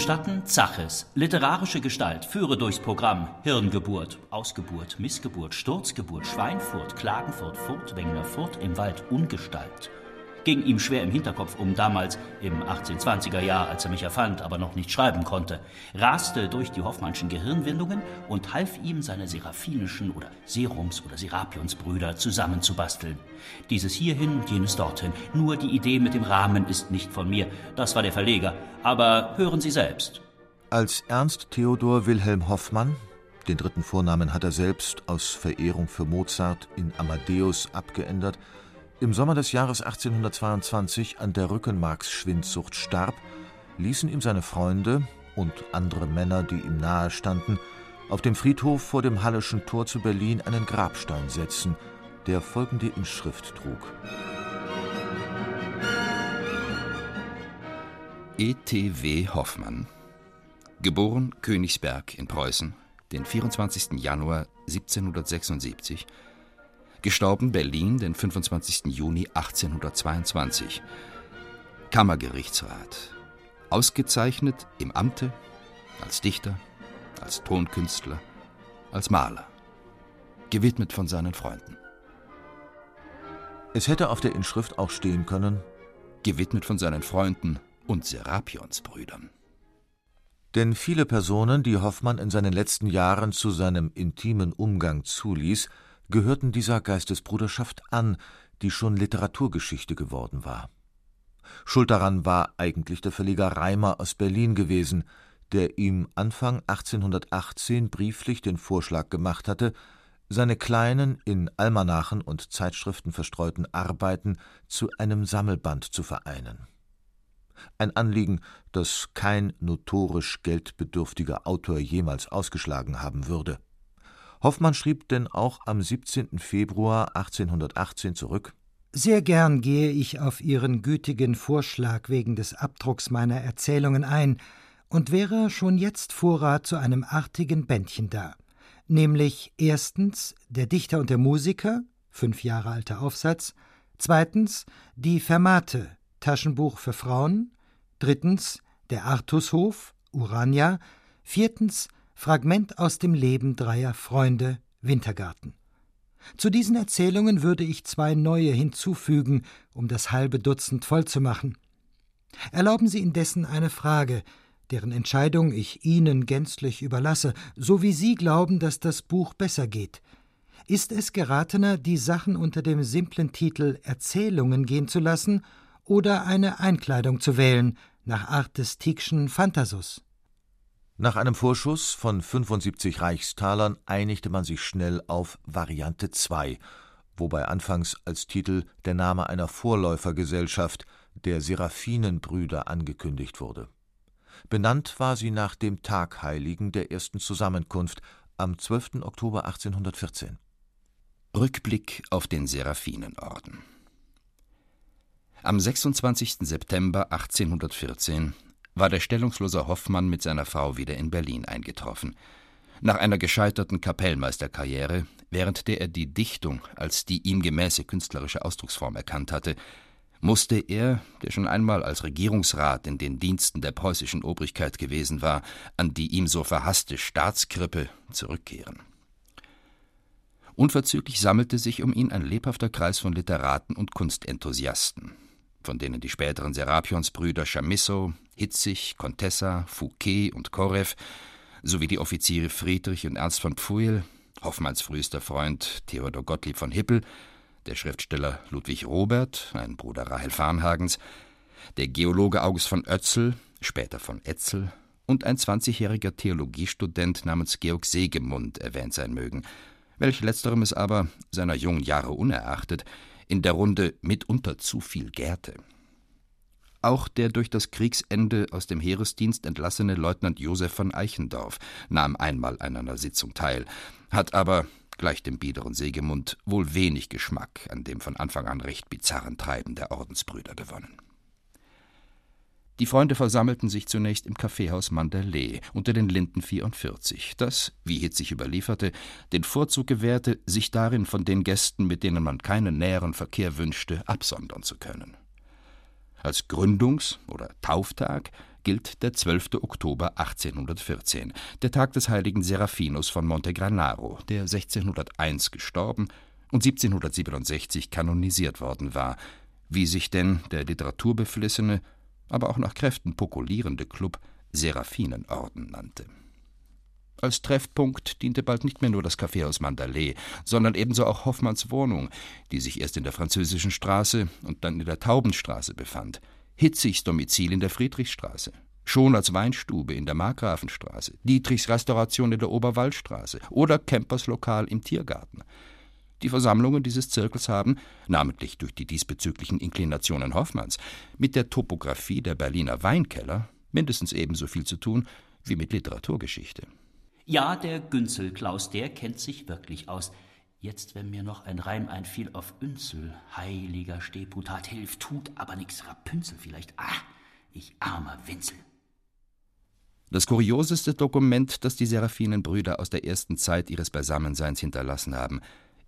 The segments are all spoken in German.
Gestatten Zaches, literarische Gestalt, führe durchs Programm. Hirngeburt, Ausgeburt, Missgeburt, Sturzgeburt, Schweinfurt, Klagenfurt, Furtwängler, Furt im Wald, Ungestalt ging ihm schwer im Hinterkopf um, damals im 1820er Jahr, als er mich erfand, aber noch nicht schreiben konnte, raste durch die Hoffmannschen Gehirnwindungen und half ihm, seine seraphinischen oder Serums- oder Serapionsbrüder zusammenzubasteln. Dieses hierhin jenes dorthin. Nur die Idee mit dem Rahmen ist nicht von mir. Das war der Verleger. Aber hören Sie selbst. Als Ernst Theodor Wilhelm Hoffmann, den dritten Vornamen hat er selbst aus Verehrung für Mozart in Amadeus abgeändert, im Sommer des Jahres 1822 an der Rückenmarksschwindsucht starb, ließen ihm seine Freunde und andere Männer, die ihm nahe standen, auf dem Friedhof vor dem Halleschen Tor zu Berlin einen Grabstein setzen, der folgende Inschrift trug. E.T.W. Hoffmann Geboren Königsberg in Preußen, den 24. Januar 1776 Gestorben Berlin, den 25. Juni 1822. Kammergerichtsrat. Ausgezeichnet im Amte, als Dichter, als Tonkünstler, als Maler. Gewidmet von seinen Freunden. Es hätte auf der Inschrift auch stehen können: Gewidmet von seinen Freunden und Serapionsbrüdern. Denn viele Personen, die Hoffmann in seinen letzten Jahren zu seinem intimen Umgang zuließ, gehörten dieser Geistesbruderschaft an, die schon Literaturgeschichte geworden war. Schuld daran war eigentlich der Verleger Reimer aus Berlin gewesen, der ihm Anfang 1818 brieflich den Vorschlag gemacht hatte, seine kleinen, in Almanachen und Zeitschriften verstreuten Arbeiten zu einem Sammelband zu vereinen. Ein Anliegen, das kein notorisch geldbedürftiger Autor jemals ausgeschlagen haben würde. Hoffmann schrieb denn auch am 17. Februar 1818 zurück: Sehr gern gehe ich auf Ihren gütigen Vorschlag wegen des Abdrucks meiner Erzählungen ein und wäre schon jetzt Vorrat zu einem artigen Bändchen da, nämlich erstens Der Dichter und der Musiker, fünf Jahre alter Aufsatz, zweitens Die Fermate, Taschenbuch für Frauen, drittens Der Artushof, Urania, viertens Fragment aus dem Leben dreier Freunde Wintergarten. Zu diesen Erzählungen würde ich zwei neue hinzufügen, um das halbe Dutzend vollzumachen. Erlauben Sie indessen eine Frage, deren Entscheidung ich Ihnen gänzlich überlasse, so wie Sie glauben, dass das Buch besser geht. Ist es geratener, die Sachen unter dem simplen Titel Erzählungen gehen zu lassen oder eine Einkleidung zu wählen, nach Art des Tickschen Phantasus? Nach einem Vorschuss von 75 Reichstalern einigte man sich schnell auf Variante 2, wobei anfangs als Titel der Name einer Vorläufergesellschaft, der Seraphinenbrüder, angekündigt wurde. Benannt war sie nach dem Tagheiligen der ersten Zusammenkunft am 12. Oktober 1814. Rückblick auf den Seraphinenorden Am 26. September 1814 war der stellungslose Hoffmann mit seiner Frau wieder in Berlin eingetroffen. Nach einer gescheiterten Kapellmeisterkarriere, während der er die Dichtung als die ihm gemäße künstlerische Ausdrucksform erkannt hatte, musste er, der schon einmal als Regierungsrat in den Diensten der preußischen Obrigkeit gewesen war, an die ihm so verhasste Staatskrippe zurückkehren. Unverzüglich sammelte sich um ihn ein lebhafter Kreis von Literaten und Kunstenthusiasten, von denen die späteren Serapionsbrüder Chamisso, Hitzig, Contessa, Fouquet und Korew sowie die Offiziere Friedrich und Ernst von Pfuel, Hoffmanns frühester Freund Theodor Gottlieb von Hippel, der Schriftsteller Ludwig Robert, ein Bruder Rahel Farnhagens, der Geologe August von Oetzel, später von Etzel, und ein 20-jähriger Theologiestudent namens Georg Segemund erwähnt sein mögen, welch letzterem es aber, seiner jungen Jahre unerachtet, in der Runde mitunter zu viel gärte. Auch der durch das Kriegsende aus dem Heeresdienst entlassene Leutnant Josef von Eichendorff nahm einmal an einer Sitzung teil, hat aber, gleich dem biederen Segemund, wohl wenig Geschmack an dem von Anfang an recht bizarren Treiben der Ordensbrüder gewonnen. Die Freunde versammelten sich zunächst im Kaffeehaus Mandalay unter den Linden 44, das, wie Hitzig überlieferte, den Vorzug gewährte, sich darin von den Gästen, mit denen man keinen näheren Verkehr wünschte, absondern zu können. Als Gründungs- oder Tauftag gilt der 12. Oktober 1814, der Tag des heiligen Seraphinus von Montegranaro, der 1601 gestorben und 1767 kanonisiert worden war, wie sich denn der literaturbeflissene aber auch nach Kräften pokulierende Klub Seraphinenorden nannte. Als Treffpunkt diente bald nicht mehr nur das Kaffeehaus Mandalay, sondern ebenso auch Hoffmanns Wohnung, die sich erst in der Französischen Straße und dann in der Taubenstraße befand, Hitzigs Domizil in der Friedrichstraße, schon als Weinstube in der Markgrafenstraße, Dietrichs Restauration in der Oberwaldstraße oder Kempers Lokal im Tiergarten – die Versammlungen dieses Zirkels haben, namentlich durch die diesbezüglichen Inklinationen Hoffmanns, mit der Topographie der Berliner Weinkeller mindestens ebenso viel zu tun wie mit Literaturgeschichte. Ja, der Günzel Klaus, der kennt sich wirklich aus. Jetzt, wenn mir noch ein Reim einfiel aufÜnzel, heiliger Stehputat, hilft, tut aber nix, Rapunzel vielleicht. Ah, ich armer Winzel. Das kurioseste Dokument, das die Seraphinenbrüder aus der ersten Zeit ihres Beisammenseins hinterlassen haben,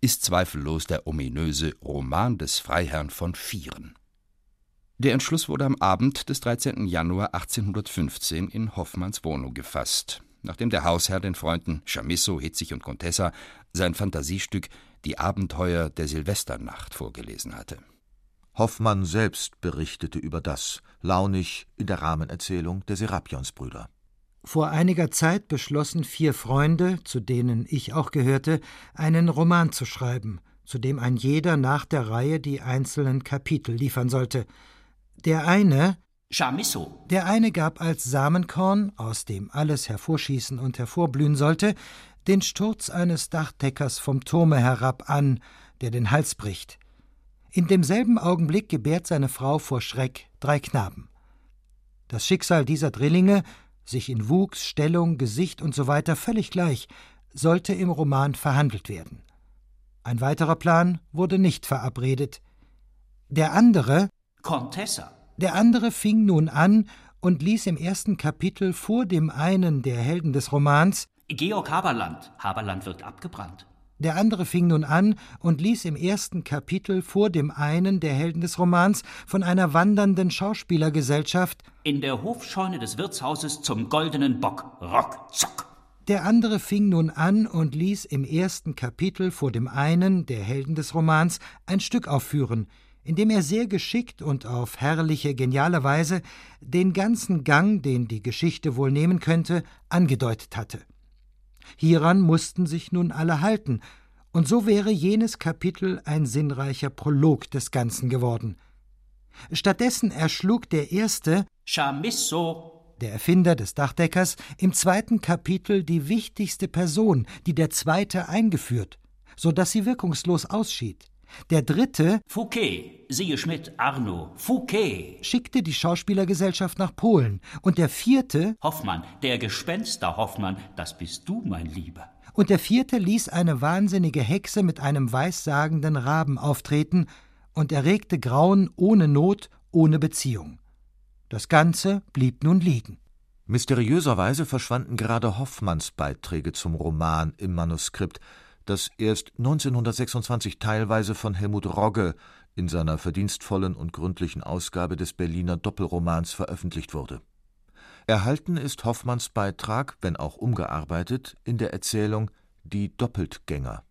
ist zweifellos der ominöse Roman des Freiherrn von Vieren. Der Entschluss wurde am Abend des 13. Januar 1815 in Hoffmanns Wohnung gefasst, nachdem der Hausherr den Freunden Chamisso, Hitzig und Contessa sein Fantasiestück Die Abenteuer der Silvesternacht vorgelesen hatte. Hoffmann selbst berichtete über das, launig in der Rahmenerzählung der Serapionsbrüder. Vor einiger Zeit beschlossen vier Freunde, zu denen ich auch gehörte, einen Roman zu schreiben, zu dem ein jeder nach der Reihe die einzelnen Kapitel liefern sollte. Der eine Chamisso. Der eine gab als Samenkorn, aus dem alles hervorschießen und hervorblühen sollte, den Sturz eines Dachdeckers vom Turme herab an, der den Hals bricht. In demselben Augenblick gebärt seine Frau vor Schreck drei Knaben. Das Schicksal dieser Drillinge sich in Wuchs, Stellung, Gesicht usw. So völlig gleich, sollte im Roman verhandelt werden. Ein weiterer Plan wurde nicht verabredet. Der andere Contessa. Der andere fing nun an und ließ im ersten Kapitel vor dem einen der Helden des Romans Georg Haberland. Haberland wird abgebrannt. Der andere fing nun an und ließ im ersten Kapitel vor dem einen der Helden des Romans von einer wandernden Schauspielergesellschaft in der Hofscheune des Wirtshauses zum goldenen Bock. Rock, zock. Der andere fing nun an und ließ im ersten Kapitel vor dem einen der Helden des Romans ein Stück aufführen, in dem er sehr geschickt und auf herrliche, geniale Weise den ganzen Gang, den die Geschichte wohl nehmen könnte, angedeutet hatte. Hieran mussten sich nun alle halten, und so wäre jenes Kapitel ein sinnreicher Prolog des Ganzen geworden. Stattdessen erschlug der erste Chamisso, der Erfinder des Dachdeckers, im zweiten Kapitel die wichtigste Person, die der zweite eingeführt, so dass sie wirkungslos ausschied. Der dritte Fouquet, siehe Schmidt, Arno, Fouquet, schickte die Schauspielergesellschaft nach Polen. Und der vierte Hoffmann, der Gespenster Hoffmann, das bist du, mein Lieber. Und der vierte ließ eine wahnsinnige Hexe mit einem weissagenden Raben auftreten und erregte Grauen ohne Not, ohne Beziehung. Das Ganze blieb nun liegen. Mysteriöserweise verschwanden gerade Hoffmanns Beiträge zum Roman im Manuskript, das erst 1926 teilweise von Helmut Rogge in seiner verdienstvollen und gründlichen Ausgabe des Berliner Doppelromans veröffentlicht wurde. Erhalten ist Hoffmanns Beitrag, wenn auch umgearbeitet, in der Erzählung Die Doppeltgänger.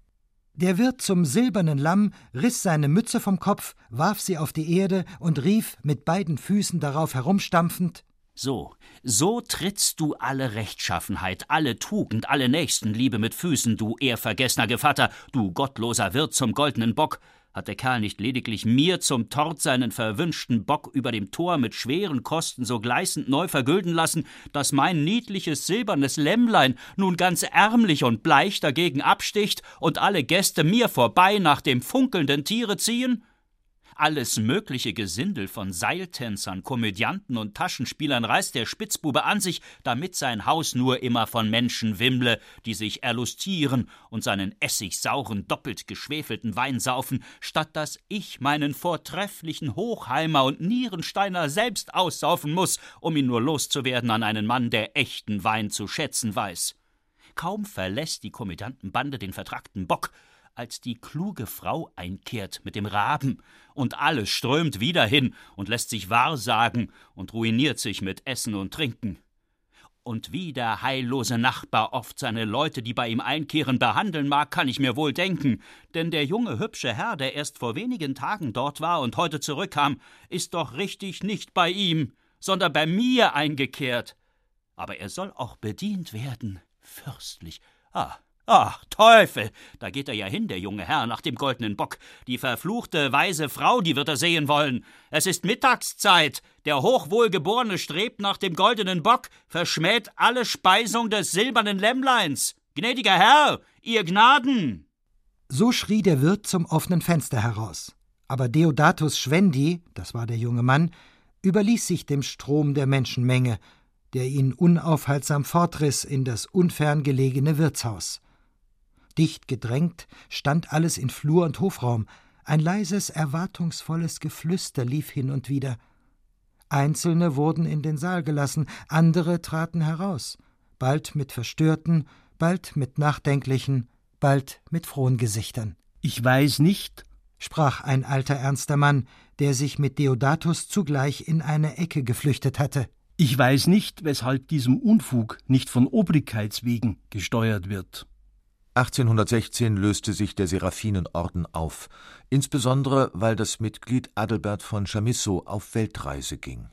Der Wirt zum silbernen Lamm riß seine Mütze vom Kopf, warf sie auf die Erde und rief, mit beiden Füßen darauf herumstampfend so, so trittst du alle Rechtschaffenheit, alle Tugend, alle Nächstenliebe mit Füßen, du ehrvergessener Gevatter, du gottloser Wirt zum goldenen Bock. Hat der Kerl nicht lediglich mir zum Tort seinen verwünschten Bock über dem Tor mit schweren Kosten so gleißend neu vergülden lassen, dass mein niedliches silbernes Lämmlein nun ganz ärmlich und bleich dagegen absticht und alle Gäste mir vorbei nach dem funkelnden Tiere ziehen? Alles mögliche Gesindel von Seiltänzern, Komödianten und Taschenspielern reißt der Spitzbube an sich, damit sein Haus nur immer von Menschen wimmle, die sich erlustieren und seinen essigsauren, doppelt geschwefelten Wein saufen, statt dass ich meinen vortrefflichen Hochheimer und Nierensteiner selbst aussaufen muss, um ihn nur loszuwerden an einen Mann, der echten Wein zu schätzen weiß. Kaum verlässt die Komödiantenbande den vertrackten Bock, als die kluge Frau einkehrt mit dem Raben, und alles strömt wieder hin und lässt sich wahrsagen und ruiniert sich mit Essen und Trinken. Und wie der heillose Nachbar oft seine Leute, die bei ihm einkehren, behandeln mag, kann ich mir wohl denken, denn der junge, hübsche Herr, der erst vor wenigen Tagen dort war und heute zurückkam, ist doch richtig nicht bei ihm, sondern bei mir eingekehrt. Aber er soll auch bedient werden, fürstlich. Ah, Ach, Teufel, da geht er ja hin, der junge Herr, nach dem goldenen Bock. Die verfluchte, weise Frau, die wird er sehen wollen. Es ist Mittagszeit. Der Hochwohlgeborene strebt nach dem goldenen Bock, verschmäht alle Speisung des silbernen Lämmleins. Gnädiger Herr, ihr Gnaden! So schrie der Wirt zum offenen Fenster heraus. Aber Deodatus Schwendi, das war der junge Mann, überließ sich dem Strom der Menschenmenge, der ihn unaufhaltsam fortriss in das unfern gelegene Wirtshaus. Dicht gedrängt stand alles in Flur und Hofraum, ein leises, erwartungsvolles Geflüster lief hin und wieder. Einzelne wurden in den Saal gelassen, andere traten heraus, bald mit verstörten, bald mit nachdenklichen, bald mit frohen Gesichtern. Ich weiß nicht, sprach ein alter ernster Mann, der sich mit Deodatus zugleich in eine Ecke geflüchtet hatte. Ich weiß nicht, weshalb diesem Unfug nicht von Obrigkeitswegen gesteuert wird. 1816 löste sich der Seraphinenorden auf, insbesondere weil das Mitglied Adelbert von Chamisso auf Weltreise ging.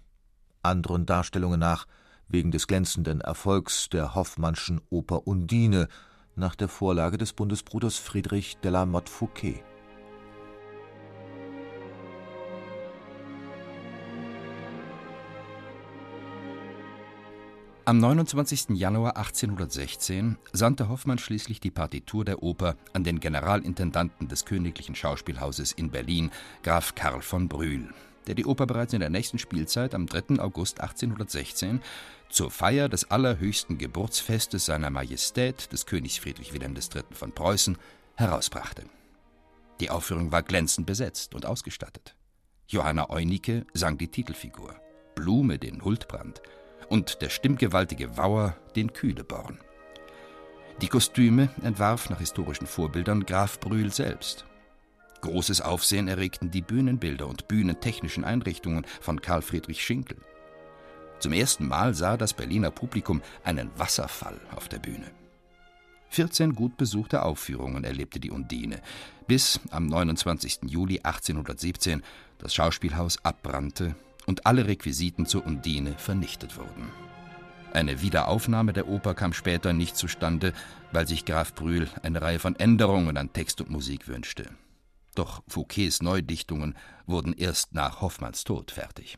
Anderen Darstellungen nach wegen des glänzenden Erfolgs der Hoffmannschen Oper Undine nach der Vorlage des Bundesbruders Friedrich de la Motte Fouquet. Am 29. Januar 1816 sandte Hoffmann schließlich die Partitur der Oper an den Generalintendanten des Königlichen Schauspielhauses in Berlin, Graf Karl von Brühl, der die Oper bereits in der nächsten Spielzeit am 3. August 1816 zur Feier des allerhöchsten Geburtsfestes seiner Majestät des Königs Friedrich Wilhelm III. von Preußen herausbrachte. Die Aufführung war glänzend besetzt und ausgestattet. Johanna Eunicke sang die Titelfigur, Blume den Huldbrand – und der stimmgewaltige Wauer den Kühleborn. Die Kostüme entwarf nach historischen Vorbildern Graf Brühl selbst. Großes Aufsehen erregten die Bühnenbilder und bühnentechnischen Einrichtungen von Karl Friedrich Schinkel. Zum ersten Mal sah das Berliner Publikum einen Wasserfall auf der Bühne. 14 gut besuchte Aufführungen erlebte die Undine, bis am 29. Juli 1817 das Schauspielhaus abbrannte und alle Requisiten zur Undine vernichtet wurden. Eine Wiederaufnahme der Oper kam später nicht zustande, weil sich Graf Brühl eine Reihe von Änderungen an Text und Musik wünschte. Doch Fouquets Neudichtungen wurden erst nach Hoffmanns Tod fertig.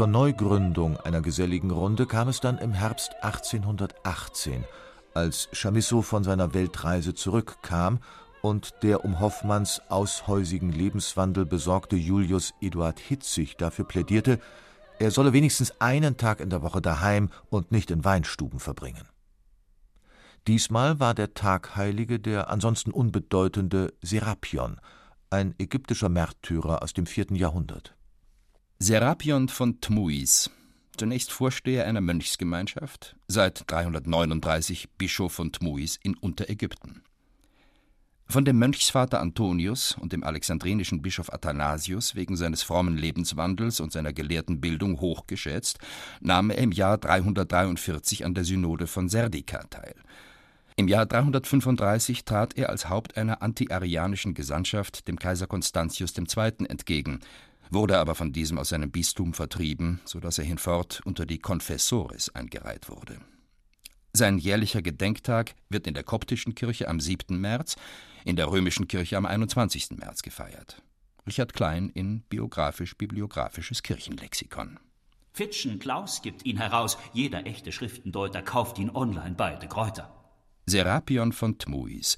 Zur Neugründung einer geselligen Runde kam es dann im Herbst 1818, als Chamisso von seiner Weltreise zurückkam und der um Hoffmanns aushäusigen Lebenswandel besorgte Julius Eduard Hitzig dafür plädierte, er solle wenigstens einen Tag in der Woche daheim und nicht in Weinstuben verbringen. Diesmal war der Tagheilige der ansonsten unbedeutende Serapion, ein ägyptischer Märtyrer aus dem vierten Jahrhundert. Serapion von Tmuis, zunächst Vorsteher einer Mönchsgemeinschaft, seit 339 Bischof von Tmuis in Unterägypten. Von dem Mönchsvater Antonius und dem alexandrinischen Bischof Athanasius wegen seines frommen Lebenswandels und seiner gelehrten Bildung hochgeschätzt, nahm er im Jahr 343 an der Synode von Serdika teil. Im Jahr 335 trat er als Haupt einer antiarianischen Gesandtschaft dem Kaiser Constantius II. entgegen, wurde aber von diesem aus seinem Bistum vertrieben, so dass er hinfort unter die Confessores eingereiht wurde. Sein jährlicher Gedenktag wird in der koptischen Kirche am 7. März, in der römischen Kirche am 21. März gefeiert. Richard Klein in Biografisch-Bibliographisches Kirchenlexikon. Fitschen Klaus gibt ihn heraus. Jeder echte Schriftendeuter kauft ihn online beide Kräuter. Serapion von Tmuis.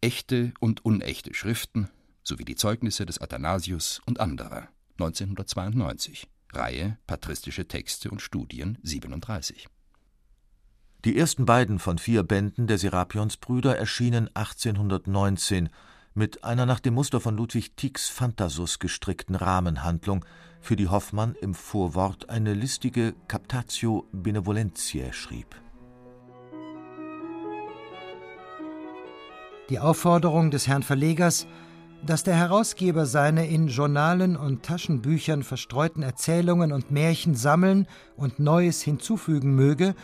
Echte und unechte Schriften sowie die Zeugnisse des Athanasius und anderer. 1992. Reihe Patristische Texte und Studien 37. Die ersten beiden von vier Bänden der Serapionsbrüder erschienen 1819 mit einer nach dem Muster von Ludwig Tieck's Phantasus gestrickten Rahmenhandlung, für die Hoffmann im Vorwort eine listige Captatio Benevolentiae schrieb. Die Aufforderung des Herrn Verlegers, dass der Herausgeber seine in Journalen und Taschenbüchern verstreuten Erzählungen und Märchen sammeln und Neues hinzufügen möge,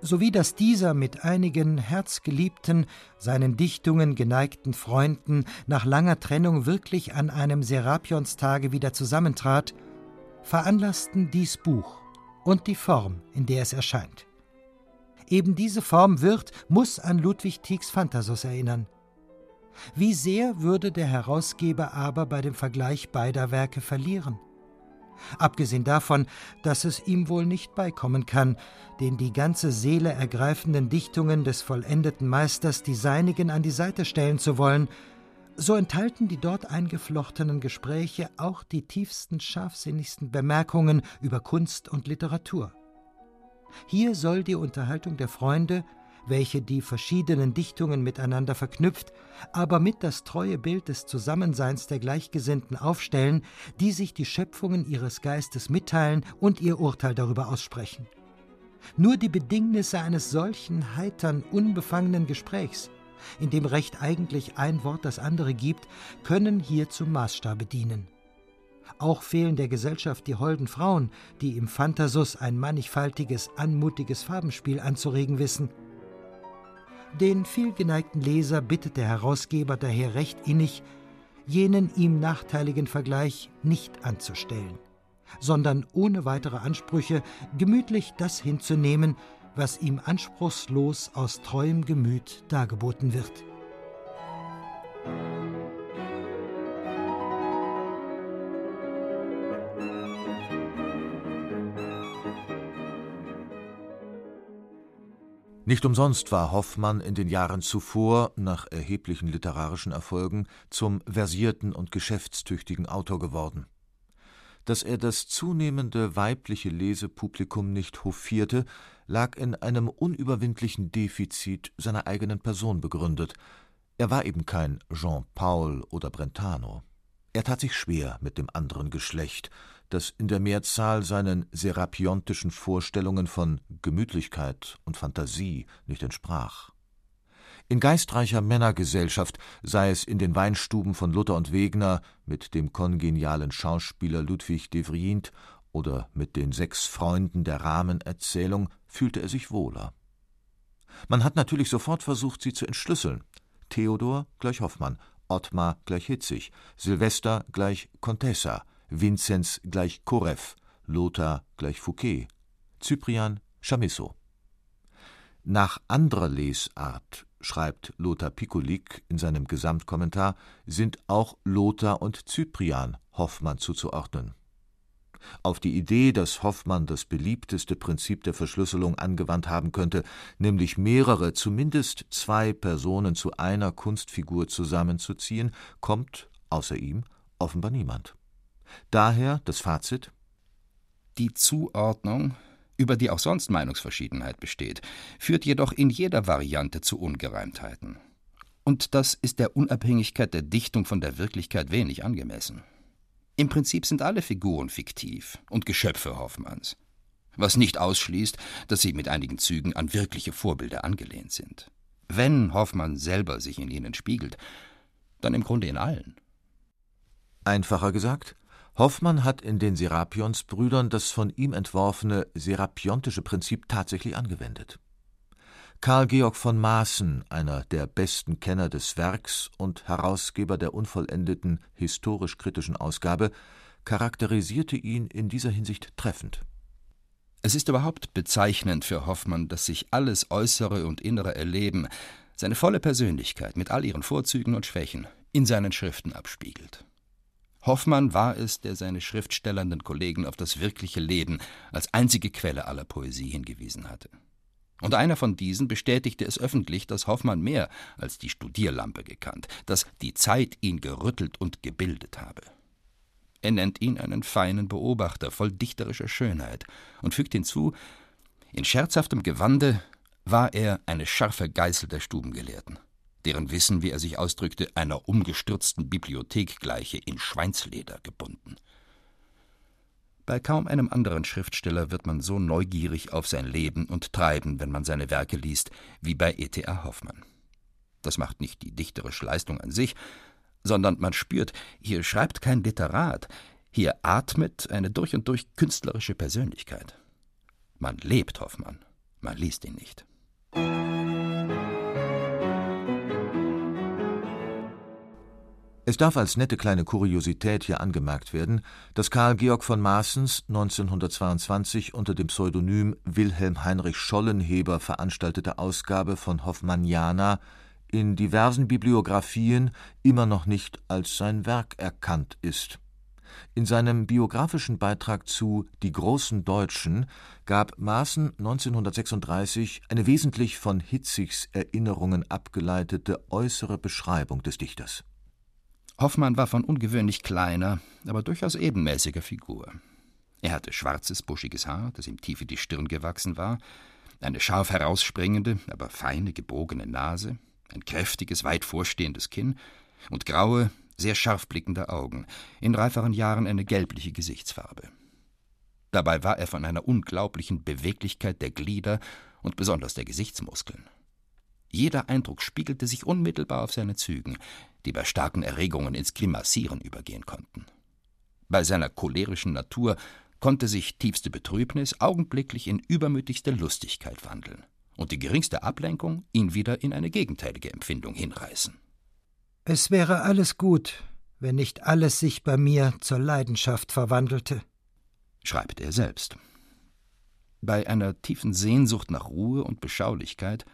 sowie dass dieser mit einigen herzgeliebten, seinen Dichtungen geneigten Freunden nach langer Trennung wirklich an einem Serapionstage wieder zusammentrat, veranlassten dies Buch und die Form, in der es erscheint. Eben diese Form wird, muss an Ludwig Tieck's Phantasus erinnern. Wie sehr würde der Herausgeber aber bei dem Vergleich beider Werke verlieren? abgesehen davon, dass es ihm wohl nicht beikommen kann, den die ganze Seele ergreifenden Dichtungen des vollendeten Meisters die seinigen an die Seite stellen zu wollen, so enthalten die dort eingeflochtenen Gespräche auch die tiefsten, scharfsinnigsten Bemerkungen über Kunst und Literatur. Hier soll die Unterhaltung der Freunde welche die verschiedenen Dichtungen miteinander verknüpft, aber mit das treue Bild des Zusammenseins der Gleichgesinnten aufstellen, die sich die Schöpfungen ihres Geistes mitteilen und ihr Urteil darüber aussprechen. Nur die Bedingnisse eines solchen heitern, unbefangenen Gesprächs, in dem Recht eigentlich ein Wort das andere gibt, können hier zum Maßstabe dienen. Auch fehlen der Gesellschaft die holden Frauen, die im Phantasus ein mannigfaltiges, anmutiges Farbenspiel anzuregen wissen – den vielgeneigten Leser bittet der Herausgeber daher recht innig, jenen ihm nachteiligen Vergleich nicht anzustellen, sondern ohne weitere Ansprüche gemütlich das hinzunehmen, was ihm anspruchslos aus treuem Gemüt dargeboten wird. Nicht umsonst war Hoffmann in den Jahren zuvor, nach erheblichen literarischen Erfolgen, zum versierten und geschäftstüchtigen Autor geworden. Dass er das zunehmende weibliche Lesepublikum nicht hofierte, lag in einem unüberwindlichen Defizit seiner eigenen Person begründet. Er war eben kein Jean Paul oder Brentano. Er tat sich schwer mit dem anderen Geschlecht, das in der Mehrzahl seinen serapiontischen Vorstellungen von Gemütlichkeit und Phantasie nicht entsprach. In geistreicher Männergesellschaft, sei es in den Weinstuben von Luther und Wegner mit dem kongenialen Schauspieler Ludwig de Vriend oder mit den sechs Freunden der Rahmenerzählung, fühlte er sich wohler. Man hat natürlich sofort versucht, sie zu entschlüsseln. Theodor gleich Hoffmann, Ottmar gleich Hitzig, Silvester gleich Contessa, Vinzenz gleich Koreff, Lothar gleich Fouquet, Cyprian Chamisso. Nach anderer Lesart, schreibt Lothar Pikulik in seinem Gesamtkommentar, sind auch Lothar und Cyprian Hoffmann zuzuordnen. Auf die Idee, dass Hoffmann das beliebteste Prinzip der Verschlüsselung angewandt haben könnte, nämlich mehrere, zumindest zwei Personen zu einer Kunstfigur zusammenzuziehen, kommt, außer ihm, offenbar niemand. Daher das Fazit Die Zuordnung, über die auch sonst Meinungsverschiedenheit besteht, führt jedoch in jeder Variante zu Ungereimtheiten. Und das ist der Unabhängigkeit der Dichtung von der Wirklichkeit wenig angemessen. Im Prinzip sind alle Figuren fiktiv und Geschöpfe Hoffmanns, was nicht ausschließt, dass sie mit einigen Zügen an wirkliche Vorbilder angelehnt sind. Wenn Hoffmann selber sich in ihnen spiegelt, dann im Grunde in allen. Einfacher gesagt, Hoffmann hat in den Serapionsbrüdern das von ihm entworfene serapiontische Prinzip tatsächlich angewendet. Karl Georg von Maaßen, einer der besten Kenner des Werks und Herausgeber der unvollendeten historisch-kritischen Ausgabe, charakterisierte ihn in dieser Hinsicht treffend. Es ist überhaupt bezeichnend für Hoffmann, dass sich alles äußere und innere Erleben, seine volle Persönlichkeit mit all ihren Vorzügen und Schwächen, in seinen Schriften abspiegelt. Hoffmann war es, der seine schriftstellenden Kollegen auf das wirkliche Leben als einzige Quelle aller Poesie hingewiesen hatte. Und einer von diesen bestätigte es öffentlich, dass Hoffmann mehr als die Studierlampe gekannt, dass die Zeit ihn gerüttelt und gebildet habe. Er nennt ihn einen feinen Beobachter voll dichterischer Schönheit und fügt hinzu, in scherzhaftem Gewande war er eine scharfe Geißel der Stubengelehrten, deren Wissen, wie er sich ausdrückte, einer umgestürzten Bibliothek gleiche, in Schweinsleder gebunden. Bei kaum einem anderen Schriftsteller wird man so neugierig auf sein Leben und Treiben, wenn man seine Werke liest, wie bei E.T.A. Hoffmann. Das macht nicht die dichterische Leistung an sich, sondern man spürt, hier schreibt kein Literat, hier atmet eine durch und durch künstlerische Persönlichkeit. Man lebt Hoffmann, man liest ihn nicht. Es darf als nette kleine Kuriosität hier angemerkt werden, dass Karl Georg von Maaßens 1922 unter dem Pseudonym Wilhelm Heinrich Schollenheber veranstaltete Ausgabe von Hoffmanniana in diversen Bibliographien immer noch nicht als sein Werk erkannt ist. In seinem biografischen Beitrag zu Die großen Deutschen gab Maaßen 1936 eine wesentlich von Hitzigs Erinnerungen abgeleitete äußere Beschreibung des Dichters Hoffmann war von ungewöhnlich kleiner, aber durchaus ebenmäßiger Figur. Er hatte schwarzes, buschiges Haar, das ihm tief in die Stirn gewachsen war, eine scharf herausspringende, aber feine, gebogene Nase, ein kräftiges, weit vorstehendes Kinn und graue, sehr scharf blickende Augen, in reiferen Jahren eine gelbliche Gesichtsfarbe. Dabei war er von einer unglaublichen Beweglichkeit der Glieder und besonders der Gesichtsmuskeln. Jeder Eindruck spiegelte sich unmittelbar auf seine Zügen, die bei starken Erregungen ins Grimassieren übergehen konnten. Bei seiner cholerischen Natur konnte sich tiefste Betrübnis augenblicklich in übermütigste Lustigkeit wandeln und die geringste Ablenkung ihn wieder in eine gegenteilige Empfindung hinreißen. Es wäre alles gut, wenn nicht alles sich bei mir zur Leidenschaft verwandelte, schreibt er selbst. Bei einer tiefen Sehnsucht nach Ruhe und Beschaulichkeit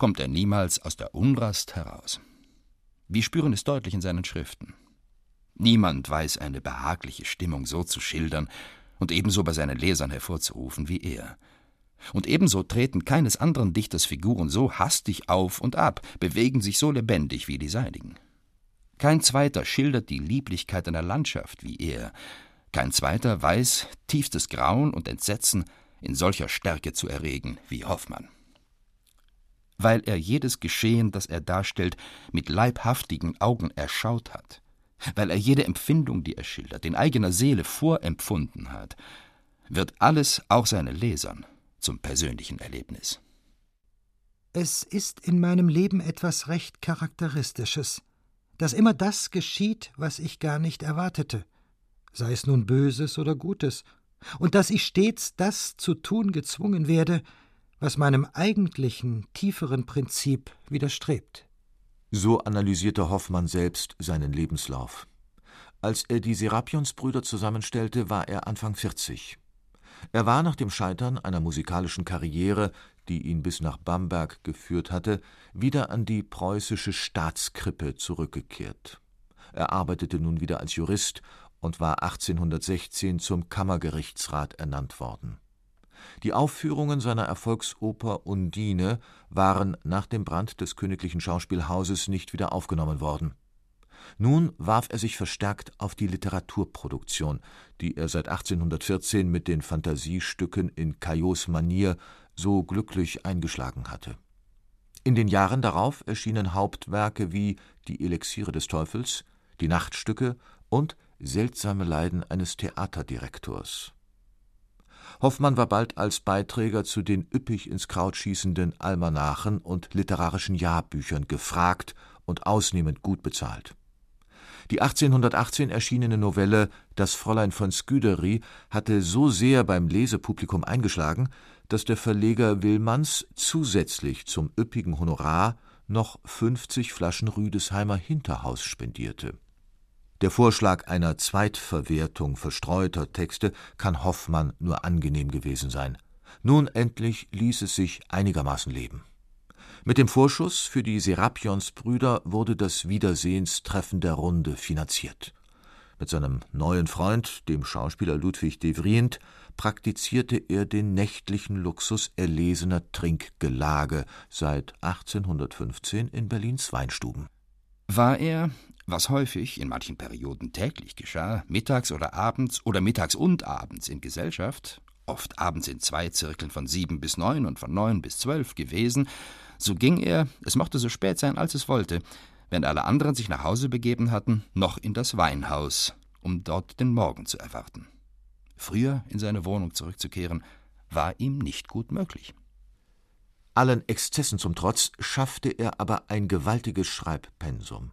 kommt er niemals aus der Unrast heraus. Wir spüren es deutlich in seinen Schriften. Niemand weiß eine behagliche Stimmung so zu schildern und ebenso bei seinen Lesern hervorzurufen wie er. Und ebenso treten keines anderen Dichters Figuren so hastig auf und ab, bewegen sich so lebendig wie die seinigen. Kein zweiter schildert die Lieblichkeit einer Landschaft wie er, kein zweiter weiß tiefstes Grauen und Entsetzen in solcher Stärke zu erregen wie Hoffmann weil er jedes Geschehen, das er darstellt, mit leibhaftigen Augen erschaut hat, weil er jede Empfindung, die er schildert, in eigener Seele vorempfunden hat, wird alles, auch seine Lesern, zum persönlichen Erlebnis. Es ist in meinem Leben etwas recht Charakteristisches, dass immer das geschieht, was ich gar nicht erwartete, sei es nun Böses oder Gutes, und dass ich stets das zu tun gezwungen werde, was meinem eigentlichen, tieferen Prinzip widerstrebt. So analysierte Hoffmann selbst seinen Lebenslauf. Als er die Serapionsbrüder zusammenstellte, war er Anfang 40. Er war nach dem Scheitern einer musikalischen Karriere, die ihn bis nach Bamberg geführt hatte, wieder an die preußische Staatskrippe zurückgekehrt. Er arbeitete nun wieder als Jurist und war 1816 zum Kammergerichtsrat ernannt worden. Die Aufführungen seiner Erfolgsoper Undine waren nach dem Brand des königlichen Schauspielhauses nicht wieder aufgenommen worden. Nun warf er sich verstärkt auf die Literaturproduktion, die er seit 1814 mit den Phantasiestücken in Caillots Manier so glücklich eingeschlagen hatte. In den Jahren darauf erschienen Hauptwerke wie Die Elixiere des Teufels, Die Nachtstücke und Seltsame Leiden eines Theaterdirektors. Hoffmann war bald als Beiträger zu den üppig ins Kraut schießenden Almanachen und literarischen Jahrbüchern gefragt und ausnehmend gut bezahlt. Die 1818 erschienene Novelle Das Fräulein von Scudéry hatte so sehr beim Lesepublikum eingeschlagen, dass der Verleger Willmanns zusätzlich zum üppigen Honorar noch 50 Flaschen Rüdesheimer Hinterhaus spendierte der Vorschlag einer Zweitverwertung verstreuter Texte kann Hoffmann nur angenehm gewesen sein. Nun endlich ließ es sich einigermaßen leben. Mit dem Vorschuss für die Serapionsbrüder wurde das Wiedersehenstreffen der Runde finanziert. Mit seinem neuen Freund, dem Schauspieler Ludwig de Vriend, praktizierte er den nächtlichen Luxus erlesener Trinkgelage seit 1815 in Berlins Weinstuben. War er, was häufig in manchen Perioden täglich geschah, mittags oder abends oder mittags und abends in Gesellschaft, oft abends in zwei Zirkeln von sieben bis neun und von neun bis zwölf gewesen, so ging er, es mochte so spät sein, als es wollte, wenn alle anderen sich nach Hause begeben hatten, noch in das Weinhaus, um dort den Morgen zu erwarten. Früher in seine Wohnung zurückzukehren, war ihm nicht gut möglich. Allen Exzessen zum Trotz schaffte er aber ein gewaltiges Schreibpensum.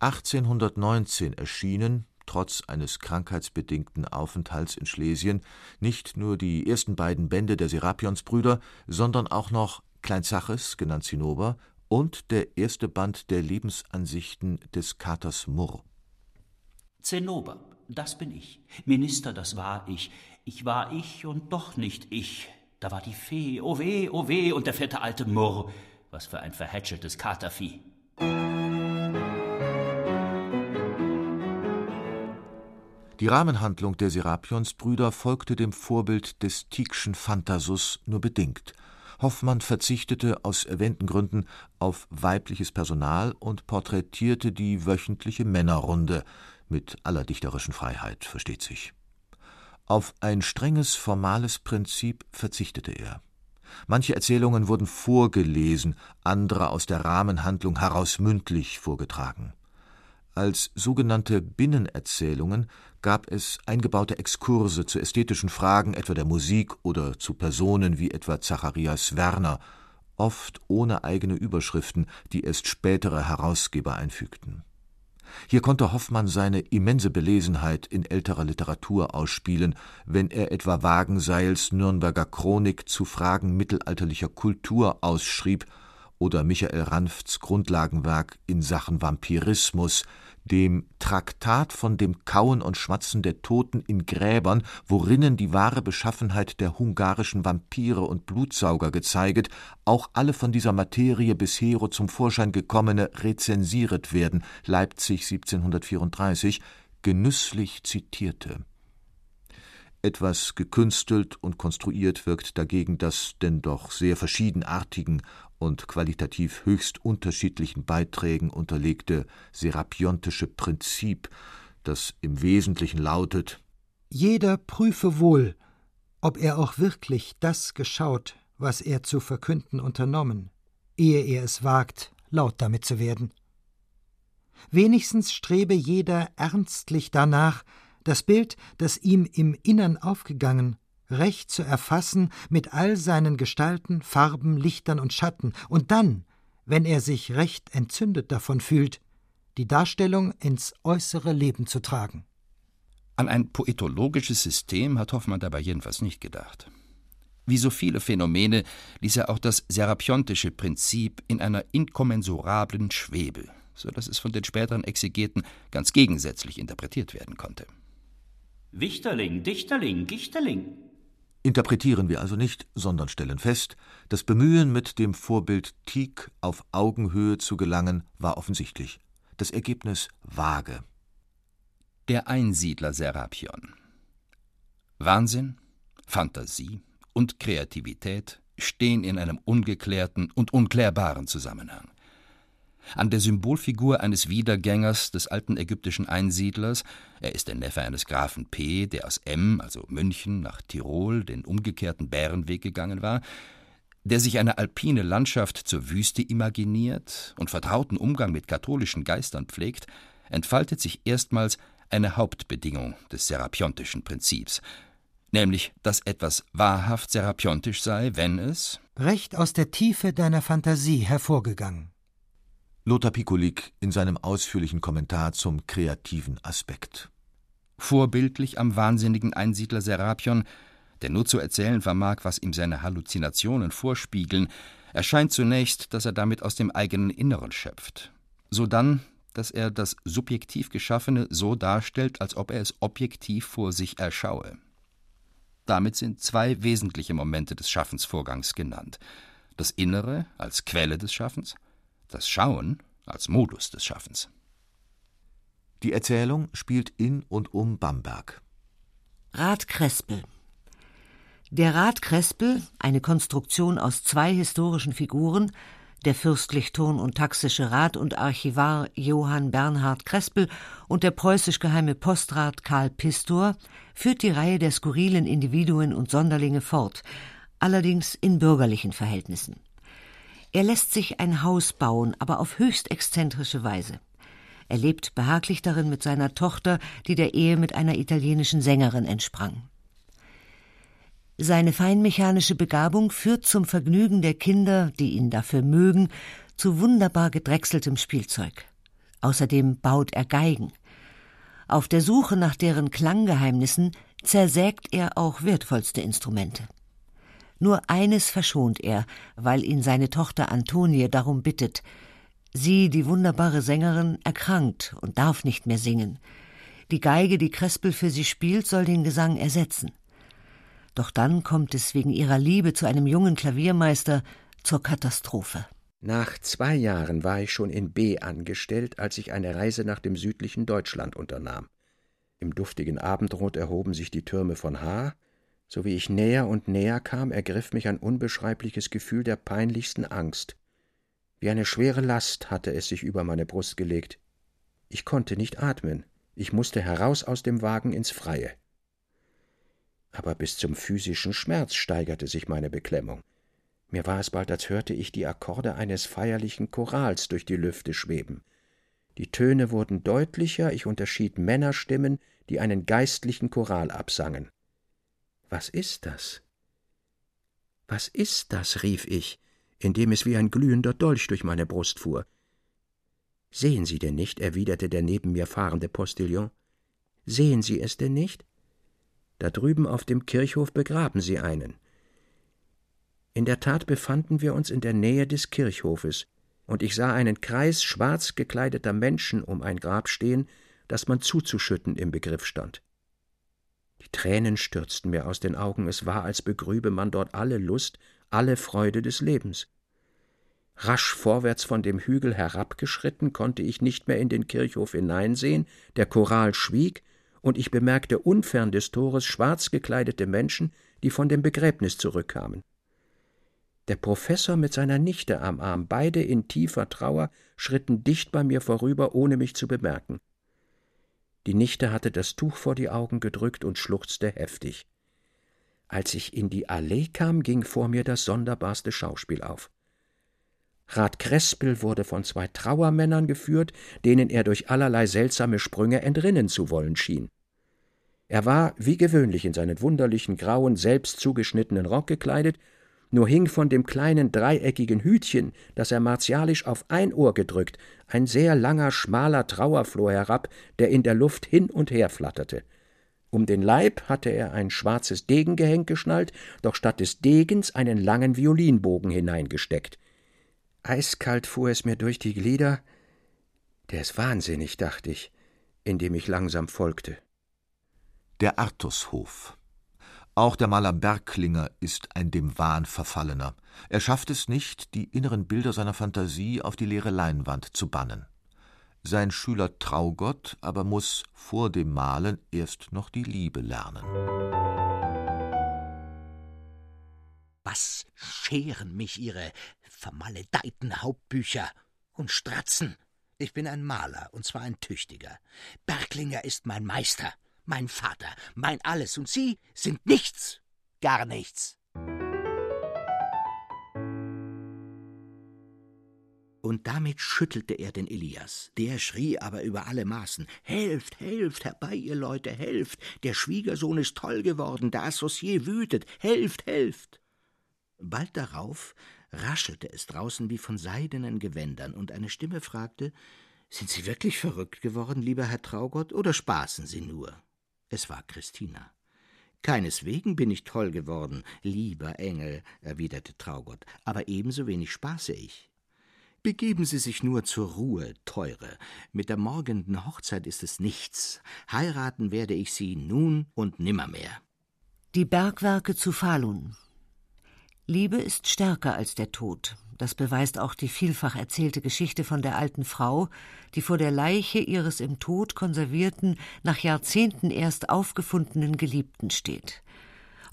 1819 erschienen, trotz eines krankheitsbedingten Aufenthalts in Schlesien, nicht nur die ersten beiden Bände der Serapionsbrüder, sondern auch noch Klein Zaches, genannt Zinnober, und der erste Band der Lebensansichten des Katers Murr. Zinnober, das bin ich. Minister, das war ich. Ich war ich und doch nicht ich. Da war die Fee, oh weh, oh weh, und der fette alte Murr. Was für ein verhätscheltes Katervieh. Die Rahmenhandlung der Serapionsbrüder folgte dem Vorbild des Tieckschen Phantasus nur bedingt. Hoffmann verzichtete aus erwähnten Gründen auf weibliches Personal und porträtierte die wöchentliche Männerrunde mit aller dichterischen Freiheit, versteht sich. Auf ein strenges formales Prinzip verzichtete er. Manche Erzählungen wurden vorgelesen, andere aus der Rahmenhandlung heraus mündlich vorgetragen. Als sogenannte Binnenerzählungen gab es eingebaute Exkurse zu ästhetischen Fragen etwa der Musik oder zu Personen wie etwa Zacharias Werner, oft ohne eigene Überschriften, die erst spätere Herausgeber einfügten. Hier konnte Hoffmann seine immense Belesenheit in älterer Literatur ausspielen, wenn er etwa Wagenseils Nürnberger Chronik zu Fragen mittelalterlicher Kultur ausschrieb oder Michael Ranfts Grundlagenwerk in Sachen Vampirismus, dem Traktat von dem Kauen und Schmatzen der Toten in Gräbern, worinnen die wahre Beschaffenheit der hungarischen Vampire und Blutsauger gezeiget, auch alle von dieser Materie bishero zum Vorschein gekommene rezensieret werden, Leipzig 1734, genüsslich zitierte. Etwas gekünstelt und konstruiert wirkt dagegen das denn doch sehr verschiedenartigen und qualitativ höchst unterschiedlichen Beiträgen unterlegte serapiontische Prinzip, das im Wesentlichen lautet Jeder prüfe wohl, ob er auch wirklich das geschaut, was er zu verkünden unternommen, ehe er es wagt, laut damit zu werden. Wenigstens strebe jeder ernstlich danach, das Bild, das ihm im Innern aufgegangen, recht zu erfassen mit all seinen Gestalten, Farben, Lichtern und Schatten, und dann, wenn er sich recht entzündet davon fühlt, die Darstellung ins äußere Leben zu tragen. An ein poetologisches System hat Hoffmann dabei jedenfalls nicht gedacht. Wie so viele Phänomene ließ er auch das serapiontische Prinzip in einer inkommensurablen Schwebe, so dass es von den späteren Exegeten ganz gegensätzlich interpretiert werden konnte. Wichterling, Dichterling, Gichterling. Interpretieren wir also nicht, sondern stellen fest, das Bemühen, mit dem Vorbild Tieck auf Augenhöhe zu gelangen, war offensichtlich. Das Ergebnis vage. Der Einsiedler Serapion. Wahnsinn, Fantasie und Kreativität stehen in einem ungeklärten und unklärbaren Zusammenhang. An der Symbolfigur eines Wiedergängers des alten ägyptischen Einsiedlers, er ist der Neffe eines Grafen P., der aus M., also München, nach Tirol den umgekehrten Bärenweg gegangen war, der sich eine alpine Landschaft zur Wüste imaginiert und vertrauten Umgang mit katholischen Geistern pflegt, entfaltet sich erstmals eine Hauptbedingung des serapiontischen Prinzips, nämlich dass etwas wahrhaft serapiontisch sei, wenn es recht aus der Tiefe deiner Fantasie hervorgegangen. Lothar Pikolik in seinem ausführlichen Kommentar zum kreativen Aspekt. Vorbildlich am wahnsinnigen Einsiedler Serapion der nur zu erzählen vermag, was ihm seine Halluzinationen vorspiegeln, erscheint zunächst, dass er damit aus dem eigenen Inneren schöpft. Sodann, dass er das subjektiv Geschaffene so darstellt, als ob er es objektiv vor sich erschaue. Damit sind zwei wesentliche Momente des Schaffensvorgangs genannt. Das Innere als Quelle des Schaffens, das Schauen als Modus des Schaffens. Die Erzählung spielt in und um Bamberg. Rat Krespel der Rat Krespel, eine Konstruktion aus zwei historischen Figuren, der fürstlich Turn- und taxische Rat und Archivar Johann Bernhard Krespel und der preußisch-geheime Postrat Karl Pistor, führt die Reihe der skurrilen Individuen und Sonderlinge fort, allerdings in bürgerlichen Verhältnissen. Er lässt sich ein Haus bauen, aber auf höchst exzentrische Weise. Er lebt behaglich darin mit seiner Tochter, die der Ehe mit einer italienischen Sängerin entsprang. Seine feinmechanische Begabung führt zum Vergnügen der Kinder, die ihn dafür mögen, zu wunderbar gedrechseltem Spielzeug. Außerdem baut er Geigen. Auf der Suche nach deren Klanggeheimnissen zersägt er auch wertvollste Instrumente. Nur eines verschont er, weil ihn seine Tochter Antonie darum bittet. Sie, die wunderbare Sängerin, erkrankt und darf nicht mehr singen. Die Geige, die Krespel für sie spielt, soll den Gesang ersetzen. Doch dann kommt es wegen ihrer Liebe zu einem jungen Klaviermeister zur Katastrophe. Nach zwei Jahren war ich schon in B angestellt, als ich eine Reise nach dem südlichen Deutschland unternahm. Im duftigen Abendrot erhoben sich die Türme von H. So wie ich näher und näher kam, ergriff mich ein unbeschreibliches Gefühl der peinlichsten Angst. Wie eine schwere Last hatte es sich über meine Brust gelegt. Ich konnte nicht atmen. Ich musste heraus aus dem Wagen ins Freie aber bis zum physischen Schmerz steigerte sich meine Beklemmung. Mir war es bald, als hörte ich die Akkorde eines feierlichen Chorals durch die Lüfte schweben. Die Töne wurden deutlicher, ich unterschied Männerstimmen, die einen geistlichen Choral absangen. Was ist das? Was ist das? rief ich, indem es wie ein glühender Dolch durch meine Brust fuhr. Sehen Sie denn nicht? erwiderte der neben mir fahrende Postillon. Sehen Sie es denn nicht? Da drüben auf dem Kirchhof begraben sie einen. In der Tat befanden wir uns in der Nähe des Kirchhofes, und ich sah einen Kreis schwarz gekleideter Menschen um ein Grab stehen, das man zuzuschütten im Begriff stand. Die Tränen stürzten mir aus den Augen, es war, als begrübe man dort alle Lust, alle Freude des Lebens. Rasch vorwärts von dem Hügel herabgeschritten, konnte ich nicht mehr in den Kirchhof hineinsehen, der Choral schwieg, und ich bemerkte unfern des Tores schwarz gekleidete Menschen, die von dem Begräbnis zurückkamen. Der Professor mit seiner Nichte am Arm, beide in tiefer Trauer, schritten dicht bei mir vorüber, ohne mich zu bemerken. Die Nichte hatte das Tuch vor die Augen gedrückt und schluchzte heftig. Als ich in die Allee kam, ging vor mir das sonderbarste Schauspiel auf. Rat Krespel wurde von zwei Trauermännern geführt, denen er durch allerlei seltsame Sprünge entrinnen zu wollen schien. Er war, wie gewöhnlich, in seinen wunderlichen grauen, selbst zugeschnittenen Rock gekleidet, nur hing von dem kleinen dreieckigen Hütchen, das er martialisch auf ein Ohr gedrückt, ein sehr langer, schmaler Trauerflor herab, der in der Luft hin und her flatterte. Um den Leib hatte er ein schwarzes Degengehenk geschnallt, doch statt des Degens einen langen Violinbogen hineingesteckt. Eiskalt fuhr es mir durch die Glieder. Der ist wahnsinnig, dachte ich, indem ich langsam folgte. Der Artushof. Auch der Maler Berglinger ist ein dem Wahn verfallener. Er schafft es nicht, die inneren Bilder seiner Fantasie auf die leere Leinwand zu bannen. Sein Schüler Traugott aber muss vor dem Malen erst noch die Liebe lernen. Was scheren mich Ihre vermaledeiten Hauptbücher und Stratzen? Ich bin ein Maler, und zwar ein tüchtiger. Berglinger ist mein Meister, mein Vater, mein Alles, und Sie sind nichts, gar nichts. und damit schüttelte er den Elias. Der schrie aber über alle Maßen Helft, helft, herbei, ihr Leute, helft. Der Schwiegersohn ist toll geworden, der Associé wütet, helft, helft. Bald darauf raschelte es draußen wie von seidenen Gewändern, und eine Stimme fragte Sind Sie wirklich verrückt geworden, lieber Herr Traugott, oder spaßen Sie nur? Es war Christina. Keineswegen bin ich toll geworden, lieber Engel, erwiderte Traugott, aber ebenso wenig spaße ich. Begeben Sie sich nur zur Ruhe, Teure. Mit der morgenden Hochzeit ist es nichts. Heiraten werde ich Sie nun und nimmermehr. Die Bergwerke zu Falun. Liebe ist stärker als der Tod. Das beweist auch die vielfach erzählte Geschichte von der alten Frau, die vor der Leiche ihres im Tod konservierten, nach Jahrzehnten erst aufgefundenen Geliebten steht.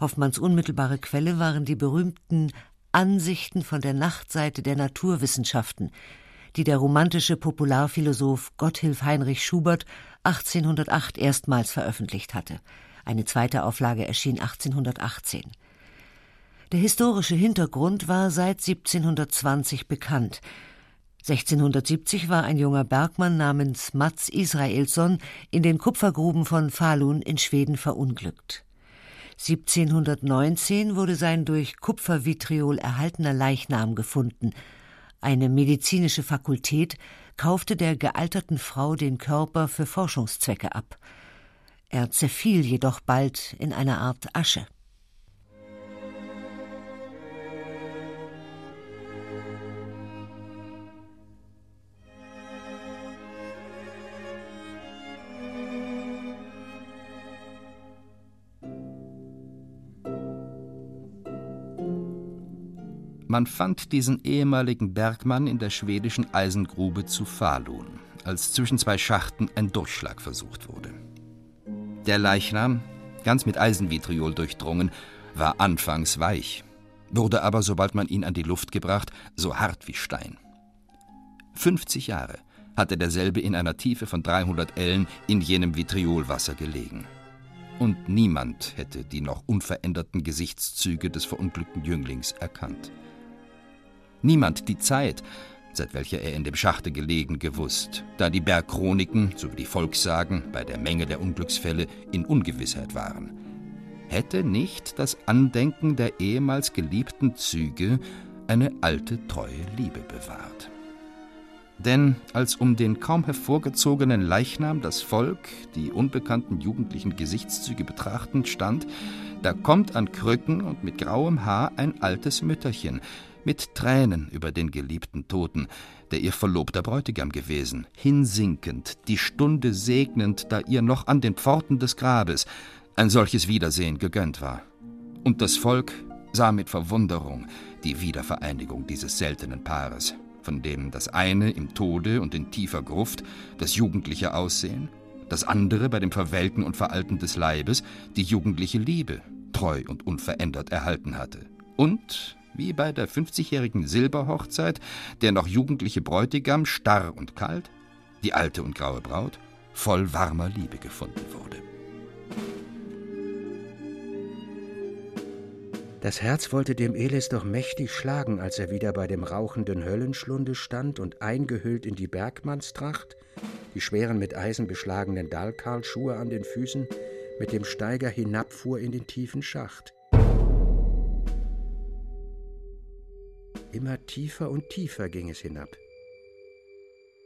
Hoffmanns unmittelbare Quelle waren die berühmten Ansichten von der Nachtseite der Naturwissenschaften, die der romantische Popularphilosoph Gotthilf Heinrich Schubert 1808 erstmals veröffentlicht hatte. Eine zweite Auflage erschien 1818. Der historische Hintergrund war seit 1720 bekannt. 1670 war ein junger Bergmann namens Mats Israelsson in den Kupfergruben von Falun in Schweden verunglückt. 1719 wurde sein durch Kupfervitriol erhaltener Leichnam gefunden. Eine medizinische Fakultät kaufte der gealterten Frau den Körper für Forschungszwecke ab. Er zerfiel jedoch bald in eine Art Asche. Man fand diesen ehemaligen Bergmann in der schwedischen Eisengrube zu Falun, als zwischen zwei Schachten ein Durchschlag versucht wurde. Der Leichnam, ganz mit Eisenvitriol durchdrungen, war anfangs weich, wurde aber, sobald man ihn an die Luft gebracht, so hart wie Stein. 50 Jahre hatte derselbe in einer Tiefe von 300 Ellen in jenem Vitriolwasser gelegen. Und niemand hätte die noch unveränderten Gesichtszüge des verunglückten Jünglings erkannt niemand die Zeit, seit welcher er in dem Schachte gelegen, gewusst, da die Bergchroniken sowie die Volkssagen bei der Menge der Unglücksfälle in Ungewissheit waren. Hätte nicht das Andenken der ehemals geliebten Züge eine alte, treue Liebe bewahrt. Denn als um den kaum hervorgezogenen Leichnam das Volk, die unbekannten jugendlichen Gesichtszüge betrachtend, stand, da kommt an Krücken und mit grauem Haar ein altes Mütterchen, mit Tränen über den geliebten Toten, der ihr verlobter Bräutigam gewesen, hinsinkend, die Stunde segnend, da ihr noch an den Pforten des Grabes ein solches Wiedersehen gegönnt war. Und das Volk sah mit Verwunderung die Wiedervereinigung dieses seltenen Paares, von dem das eine im Tode und in tiefer Gruft das jugendliche Aussehen, das andere bei dem Verwelken und Veralten des Leibes die jugendliche Liebe treu und unverändert erhalten hatte. Und wie bei der 50-jährigen Silberhochzeit, der noch jugendliche Bräutigam starr und kalt, die alte und graue Braut voll warmer Liebe gefunden wurde. Das Herz wollte dem Elis doch mächtig schlagen, als er wieder bei dem rauchenden Höllenschlunde stand und eingehüllt in die Bergmannstracht, die schweren mit Eisen beschlagenen Dalkarlschuhe an den Füßen, mit dem Steiger hinabfuhr in den tiefen Schacht. Immer tiefer und tiefer ging es hinab.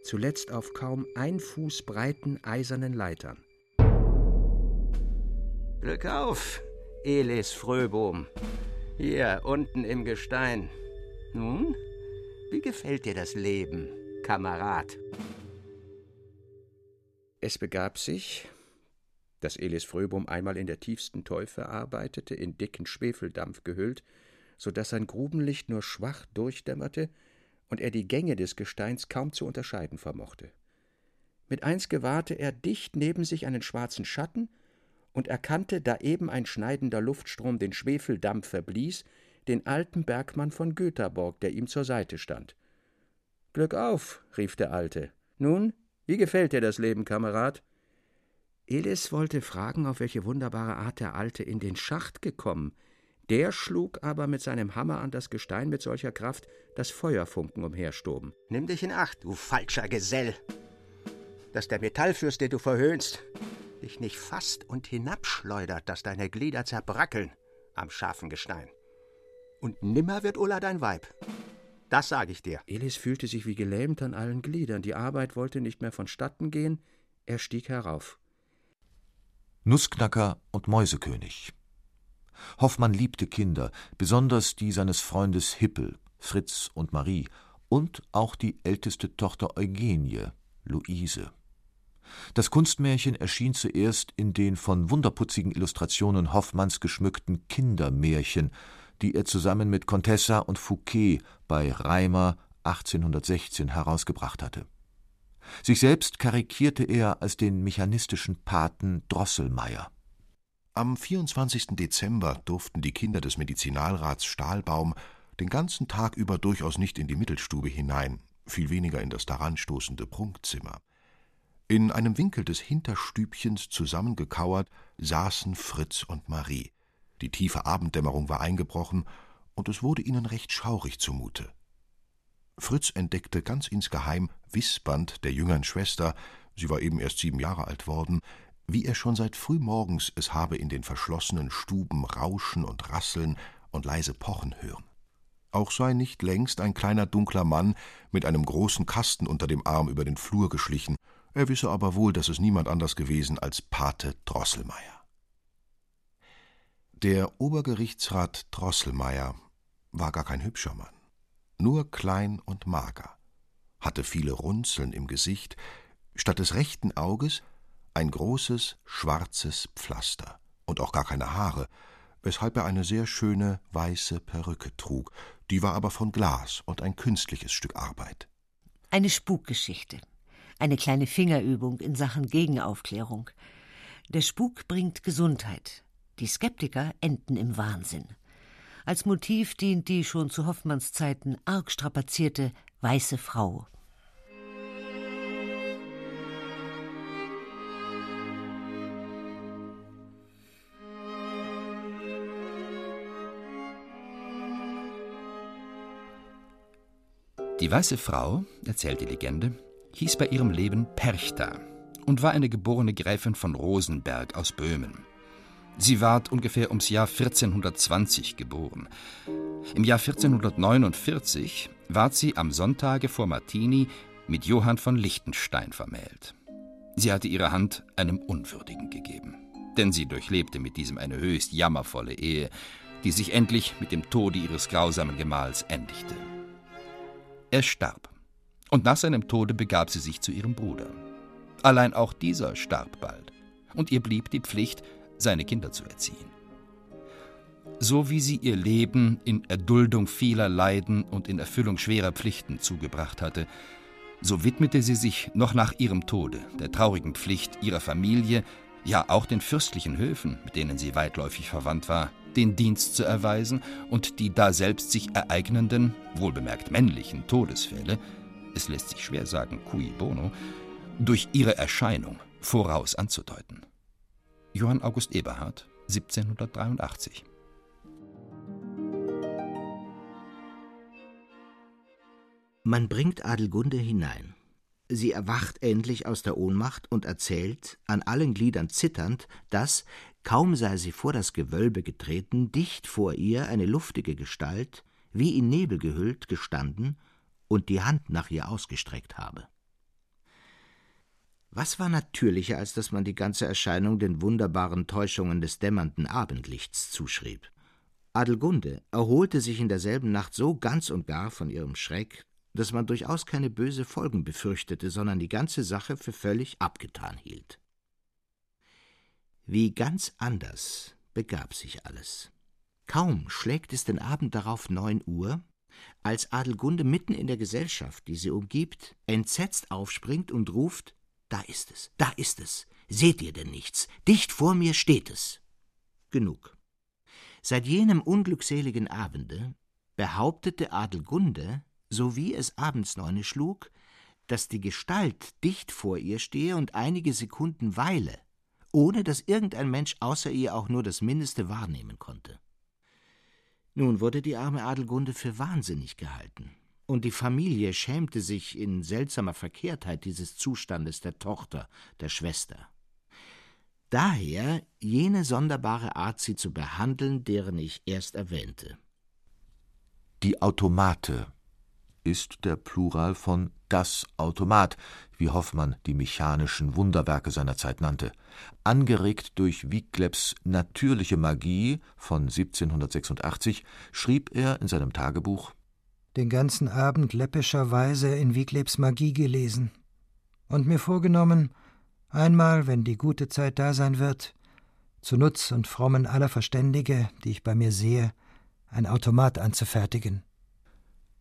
Zuletzt auf kaum ein Fuß breiten eisernen Leitern. Glück auf, Elis Fröbohm. Hier unten im Gestein. Nun, wie gefällt dir das Leben, Kamerad? Es begab sich, dass Elis Fröbohm einmal in der tiefsten Teufel arbeitete, in dicken Schwefeldampf gehüllt, so dass sein Grubenlicht nur schwach durchdämmerte und er die Gänge des Gesteins kaum zu unterscheiden vermochte. Mit eins gewahrte er dicht neben sich einen schwarzen Schatten und erkannte, da eben ein schneidender Luftstrom den Schwefeldampf verblies, den alten Bergmann von Göthaborg, der ihm zur Seite stand. Glück auf, rief der Alte. Nun, wie gefällt dir das Leben, Kamerad? Elis wollte fragen, auf welche wunderbare Art der Alte in den Schacht gekommen, Der schlug aber mit seinem Hammer an das Gestein mit solcher Kraft, dass Feuerfunken umherstoben. Nimm dich in Acht, du falscher Gesell, dass der Metallfürst, den du verhöhnst, dich nicht fasst und hinabschleudert, dass deine Glieder zerbrackeln am scharfen Gestein. Und nimmer wird Ulla dein Weib. Das sage ich dir. Elis fühlte sich wie gelähmt an allen Gliedern. Die Arbeit wollte nicht mehr vonstatten gehen. Er stieg herauf. Nussknacker und Mäusekönig. Hoffmann liebte Kinder, besonders die seines Freundes Hippel, Fritz und Marie, und auch die älteste Tochter Eugenie, Luise. Das Kunstmärchen erschien zuerst in den von wunderputzigen Illustrationen Hoffmanns geschmückten Kindermärchen, die er zusammen mit Contessa und Fouquet bei Reimer 1816 herausgebracht hatte. Sich selbst karikierte er als den mechanistischen Paten Drosselmeier. Am 24. Dezember durften die Kinder des Medizinalrats Stahlbaum den ganzen Tag über durchaus nicht in die Mittelstube hinein, viel weniger in das daranstoßende Prunkzimmer. In einem Winkel des Hinterstübchens zusammengekauert saßen Fritz und Marie. Die tiefe Abenddämmerung war eingebrochen, und es wurde ihnen recht schaurig zumute. Fritz entdeckte ganz insgeheim wispernd der jüngern Schwester, sie war eben erst sieben Jahre alt worden, wie er schon seit frühmorgens es habe in den verschlossenen Stuben rauschen und rasseln und leise pochen hören. Auch sei nicht längst ein kleiner dunkler Mann mit einem großen Kasten unter dem Arm über den Flur geschlichen, er wisse aber wohl, dass es niemand anders gewesen als Pate Drosselmeier. Der Obergerichtsrat Drosselmeier war gar kein hübscher Mann, nur klein und mager, hatte viele Runzeln im Gesicht, statt des rechten Auges ein großes schwarzes Pflaster und auch gar keine Haare, weshalb er eine sehr schöne weiße Perücke trug, die war aber von Glas und ein künstliches Stück Arbeit. Eine Spukgeschichte, eine kleine Fingerübung in Sachen Gegenaufklärung. Der Spuk bringt Gesundheit, die Skeptiker enden im Wahnsinn. Als Motiv dient die schon zu Hoffmanns Zeiten arg strapazierte weiße Frau Die weiße Frau, erzählt die Legende, hieß bei ihrem Leben Perchta und war eine geborene Gräfin von Rosenberg aus Böhmen. Sie ward ungefähr ums Jahr 1420 geboren. Im Jahr 1449 ward sie am Sonntage vor Martini mit Johann von Liechtenstein vermählt. Sie hatte ihre Hand einem Unwürdigen gegeben, denn sie durchlebte mit diesem eine höchst jammervolle Ehe, die sich endlich mit dem Tode ihres grausamen Gemahls endigte. Er starb. Und nach seinem Tode begab sie sich zu ihrem Bruder. Allein auch dieser starb bald. Und ihr blieb die Pflicht, seine Kinder zu erziehen. So wie sie ihr Leben in Erduldung vieler Leiden und in Erfüllung schwerer Pflichten zugebracht hatte, so widmete sie sich noch nach ihrem Tode der traurigen Pflicht ihrer Familie, ja auch den fürstlichen Höfen, mit denen sie weitläufig verwandt war, den Dienst zu erweisen und die daselbst sich ereignenden, wohlbemerkt männlichen Todesfälle, es lässt sich schwer sagen cui bono, durch ihre Erscheinung voraus anzudeuten. Johann August Eberhard, 1783 Man bringt Adelgunde hinein. Sie erwacht endlich aus der Ohnmacht und erzählt, an allen Gliedern zitternd, dass, Kaum sei sie vor das Gewölbe getreten, dicht vor ihr eine luftige Gestalt, wie in Nebel gehüllt, gestanden und die Hand nach ihr ausgestreckt habe. Was war natürlicher, als dass man die ganze Erscheinung den wunderbaren Täuschungen des dämmernden Abendlichts zuschrieb? Adelgunde erholte sich in derselben Nacht so ganz und gar von ihrem Schreck, dass man durchaus keine böse Folgen befürchtete, sondern die ganze Sache für völlig abgetan hielt. Wie ganz anders begab sich alles. Kaum schlägt es den Abend darauf neun Uhr, als Adelgunde mitten in der Gesellschaft, die sie umgibt, entsetzt aufspringt und ruft Da ist es, da ist es. Seht ihr denn nichts? Dicht vor mir steht es. Genug. Seit jenem unglückseligen Abende behauptete Adelgunde, so wie es abends neune schlug, dass die Gestalt dicht vor ihr stehe und einige Sekunden weile, ohne dass irgendein Mensch außer ihr auch nur das Mindeste wahrnehmen konnte. Nun wurde die arme Adelgunde für wahnsinnig gehalten, und die Familie schämte sich in seltsamer Verkehrtheit dieses Zustandes der Tochter, der Schwester. Daher jene sonderbare Art, sie zu behandeln, deren ich erst erwähnte. Die Automate ist der Plural von das Automat, wie Hoffmann die mechanischen Wunderwerke seiner Zeit nannte. Angeregt durch Wieglebs natürliche Magie von 1786 schrieb er in seinem Tagebuch Den ganzen Abend läppischerweise in Wieglebs Magie gelesen und mir vorgenommen, einmal, wenn die gute Zeit da sein wird, zu Nutz und Frommen aller Verständige, die ich bei mir sehe, ein Automat anzufertigen.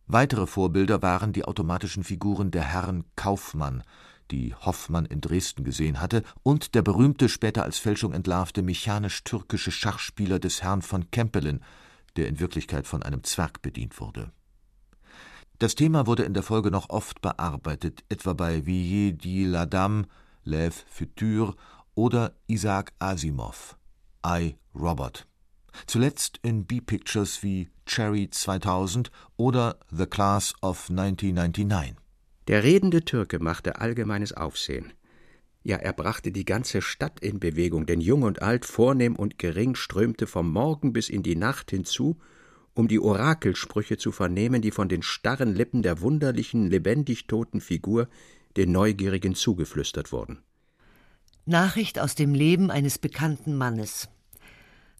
Weitere Vorbilder waren die automatischen Figuren der Herren Kaufmann, die Hoffmann in Dresden gesehen hatte, und der berühmte, später als Fälschung entlarvte mechanisch-türkische Schachspieler des Herrn von Kempelen, der in Wirklichkeit von einem Zwerg bedient wurde. Das Thema wurde in der Folge noch oft bearbeitet, etwa bei Villiers dit la Dame, Lève Futur oder Isaac Asimov, I, Robert zuletzt in B-Pictures wie Cherry 2000 oder The Class of 1999. Der redende Türke machte allgemeines Aufsehen. Ja, er brachte die ganze Stadt in Bewegung, denn jung und alt, vornehm und gering strömte vom Morgen bis in die Nacht hinzu, um die Orakelsprüche zu vernehmen, die von den starren Lippen der wunderlichen, lebendig toten Figur den Neugierigen zugeflüstert wurden. Nachricht aus dem Leben eines bekannten Mannes.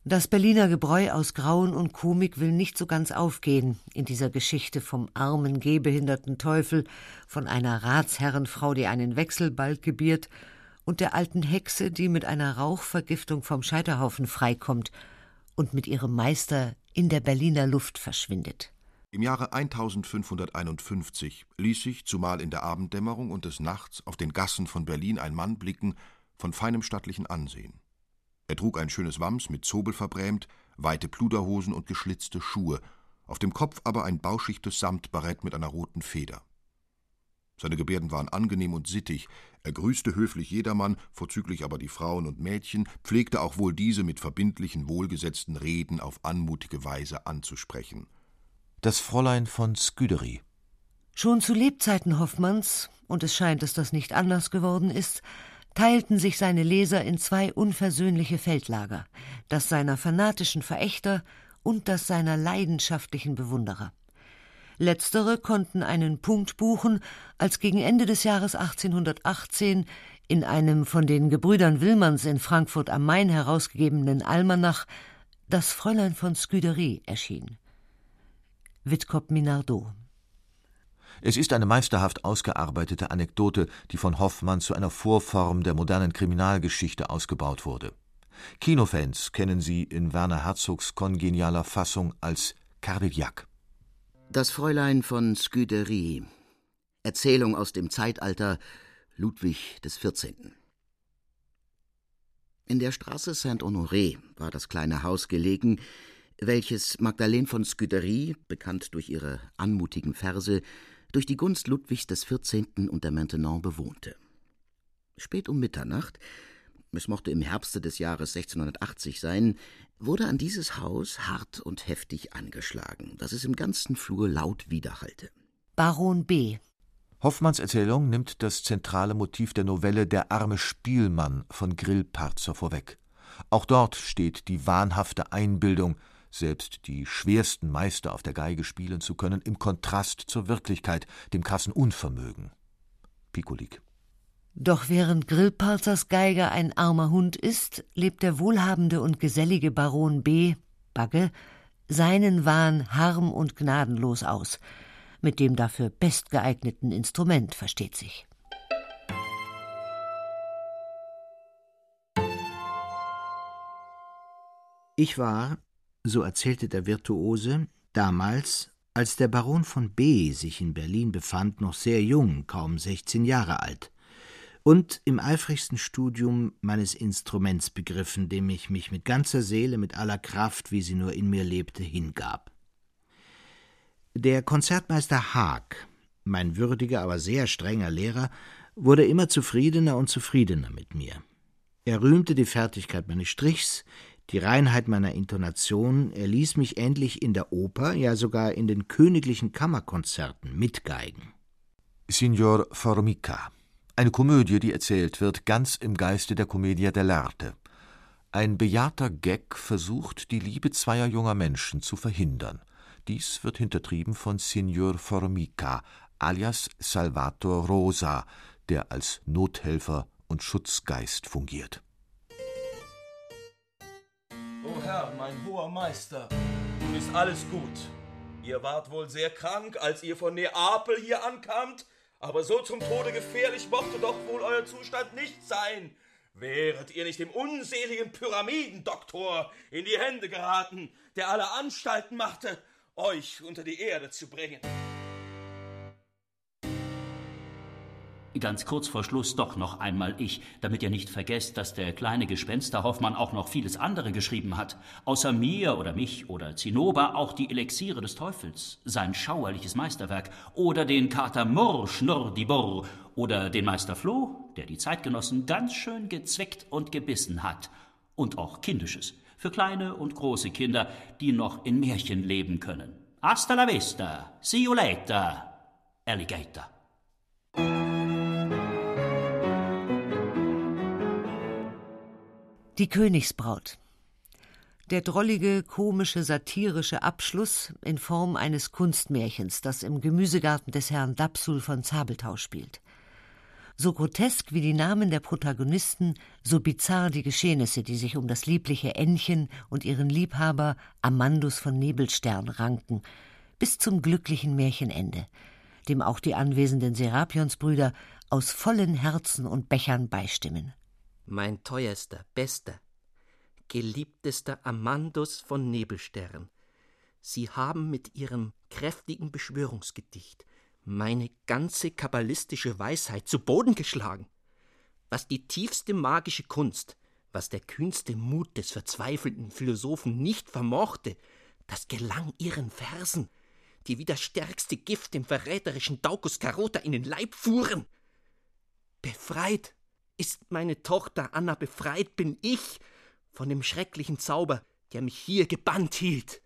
Das Berliner Gebräu aus Grauen und Komik will nicht so ganz aufgehen in dieser Geschichte vom armen, gehbehinderten Teufel, von einer Ratsherrenfrau, die einen Wechselbalg gebiert, und der alten Hexe, die mit einer Rauchvergiftung vom Scheiterhaufen freikommt und mit ihrem Meister in der Berliner Luft verschwindet. Im Jahre 1551 ließ sich, zumal in der Abenddämmerung und des Nachts, auf den Gassen von Berlin ein Mann blicken, von feinem stattlichen Ansehen. Er trug ein schönes Wams mit Zobel verbrämt, weite Pluderhosen und geschlitzte Schuhe, auf dem Kopf aber ein bauschichtes Samtbarett mit einer roten Feder. Seine Gebärden waren angenehm und sittig, er grüßte höflich jedermann, vorzüglich aber die Frauen und Mädchen, pflegte auch wohl diese mit verbindlichen, wohlgesetzten Reden auf anmutige Weise anzusprechen. Das Fräulein von Sküdery. Schon zu Lebzeiten Hoffmanns, und es scheint, dass das nicht anders geworden ist, teilten sich seine Leser in zwei unversöhnliche Feldlager, das seiner fanatischen Verächter und das seiner leidenschaftlichen Bewunderer. Letztere konnten einen Punkt buchen, als gegen Ende des Jahres 1818 in einem von den Gebrüdern Willmanns in Frankfurt am Main herausgegebenen Almanach das Fräulein von Scuderi erschien. Witkop Minardot es ist eine meisterhaft ausgearbeitete Anekdote, die von Hoffmann zu einer Vorform der modernen Kriminalgeschichte ausgebaut wurde. Kinofans kennen sie in Werner Herzogs kongenialer Fassung als Cardillac. Das Fräulein von Scuderi. Erzählung aus dem Zeitalter Ludwig des 14. In der Straße Saint-Honoré war das kleine Haus gelegen, welches Magdalene von Scuderi, bekannt durch ihre anmutigen Verse, durch die Gunst Ludwigs XIV. und der Maintenon bewohnte. Spät um Mitternacht, es mochte im Herbste des Jahres 1680 sein, wurde an dieses Haus hart und heftig angeschlagen, dass es im ganzen Flur laut widerhallte. Baron B. Hoffmanns Erzählung nimmt das zentrale Motiv der Novelle Der arme Spielmann von Grillparzer vorweg. Auch dort steht die wahnhafte Einbildung, selbst die schwersten Meister auf der Geige spielen zu können, im Kontrast zur Wirklichkeit, dem krassen Unvermögen. Pikolik. Doch während Grillparzers Geiger ein armer Hund ist, lebt der wohlhabende und gesellige Baron B. Bagge seinen Wahn harm und gnadenlos aus, mit dem dafür bestgeeigneten Instrument, versteht sich. Ich war, so erzählte der Virtuose, damals, als der Baron von B. sich in Berlin befand, noch sehr jung, kaum sechzehn Jahre alt, und im eifrigsten Studium meines Instruments begriffen, dem ich mich mit ganzer Seele, mit aller Kraft, wie sie nur in mir lebte, hingab. Der Konzertmeister Haag, mein würdiger, aber sehr strenger Lehrer, wurde immer zufriedener und zufriedener mit mir. Er rühmte die Fertigkeit meines Strichs, die Reinheit meiner Intonation erließ mich endlich in der Oper, ja sogar in den königlichen Kammerkonzerten mitgeigen. Signor Formica. Eine Komödie, die erzählt wird, ganz im Geiste der Commedia dell'arte. Ein bejahrter Gag versucht, die Liebe zweier junger Menschen zu verhindern. Dies wird hintertrieben von Signor Formica, alias Salvator Rosa, der als Nothelfer und Schutzgeist fungiert. Herr, mein hoher Meister, nun ist alles gut. Ihr wart wohl sehr krank, als ihr von Neapel hier ankamt, aber so zum Tode gefährlich mochte doch wohl euer Zustand nicht sein. Wäret ihr nicht dem unseligen Pyramidendoktor in die Hände geraten, der alle Anstalten machte, euch unter die Erde zu bringen. Ganz kurz vor Schluss doch noch einmal ich, damit ihr nicht vergesst, dass der kleine Gespenster Hoffmann auch noch vieles andere geschrieben hat. Außer mir oder mich oder Zinnober auch die Elixiere des Teufels, sein schauerliches Meisterwerk, oder den Kater Murr Schnurr oder den Meister Floh, der die Zeitgenossen ganz schön gezweckt und gebissen hat. Und auch Kindisches, für kleine und große Kinder, die noch in Märchen leben können. Hasta la vista, see you later, Alligator. Die Königsbraut. Der drollige, komische, satirische Abschluss in Form eines Kunstmärchens, das im Gemüsegarten des Herrn Dapsul von Zabeltau spielt. So grotesk wie die Namen der Protagonisten, so bizarr die Geschehnisse, die sich um das liebliche Ännchen und ihren Liebhaber Amandus von Nebelstern ranken, bis zum glücklichen Märchenende, dem auch die anwesenden Serapionsbrüder aus vollen Herzen und Bechern beistimmen mein teuerster, bester, geliebtester Amandus von Nebelstern, Sie haben mit Ihrem kräftigen Beschwörungsgedicht meine ganze kabbalistische Weisheit zu Boden geschlagen. Was die tiefste magische Kunst, was der kühnste Mut des verzweifelten Philosophen nicht vermochte, das gelang Ihren Versen, die wie das stärkste Gift dem verräterischen Daucus Carota in den Leib fuhren. Befreit ist meine Tochter Anna befreit, bin ich von dem schrecklichen Zauber, der mich hier gebannt hielt.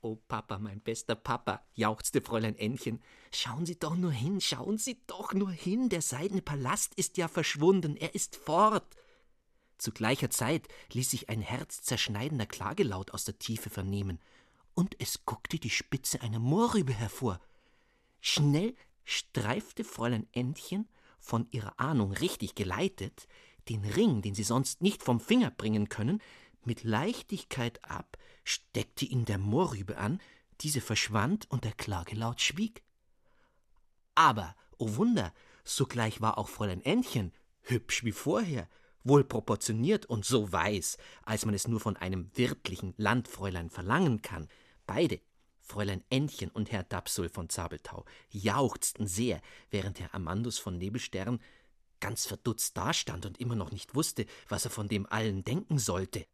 O Papa, mein bester Papa, jauchzte Fräulein Ännchen, schauen Sie doch nur hin, schauen Sie doch nur hin, der seidene Palast ist ja verschwunden, er ist fort. Zu gleicher Zeit ließ sich ein herzzerschneidender Klagelaut aus der Tiefe vernehmen, und es guckte die Spitze einer Mohrrübe hervor. Schnell streifte Fräulein Ännchen von ihrer Ahnung richtig geleitet, den Ring, den sie sonst nicht vom Finger bringen können, mit Leichtigkeit ab, steckte ihn der Mohrrübe an, diese verschwand und der Klagelaut schwieg. Aber, o oh Wunder, sogleich war auch Fräulein Ännchen, hübsch wie vorher, wohl proportioniert und so weiß, als man es nur von einem wirtlichen Landfräulein verlangen kann, beide Fräulein Ännchen und Herr Dapsul von Zabeltau jauchzten sehr, während Herr Amandus von Nebelstern ganz verdutzt dastand und immer noch nicht wusste, was er von dem allen denken sollte.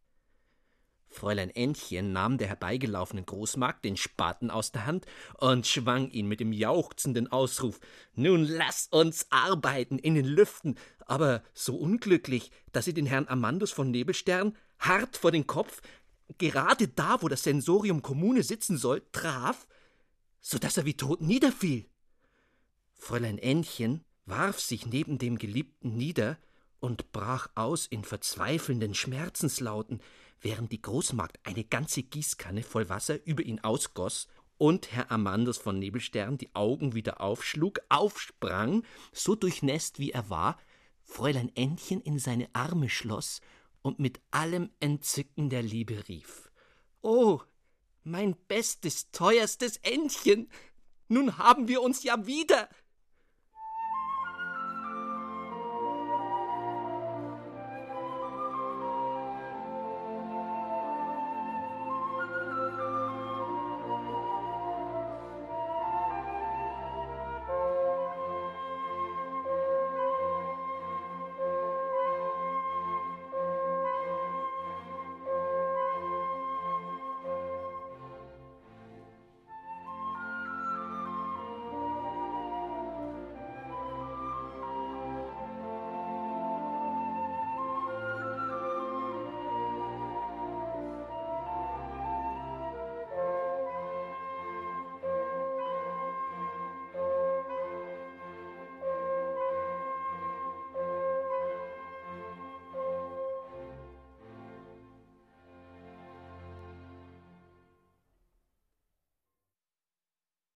Fräulein Ännchen nahm der herbeigelaufenen Großmagd den Spaten aus der Hand und schwang ihn mit dem jauchzenden Ausruf Nun lass uns arbeiten in den Lüften, aber so unglücklich, dass sie den Herrn Amandus von Nebelstern hart vor den Kopf, gerade da, wo das Sensorium Kommune sitzen soll, traf, so dass er wie tot niederfiel. Fräulein Ännchen warf sich neben dem Geliebten nieder und brach aus in verzweifelnden Schmerzenslauten, während die Großmagd eine ganze Gießkanne voll Wasser über ihn ausgoß und Herr Amandus von Nebelstern die Augen wieder aufschlug, aufsprang, so durchnässt wie er war, Fräulein Ännchen in seine Arme schloss und mit allem Entzücken der Liebe rief Oh, mein bestes, teuerstes Entchen, nun haben wir uns ja wieder.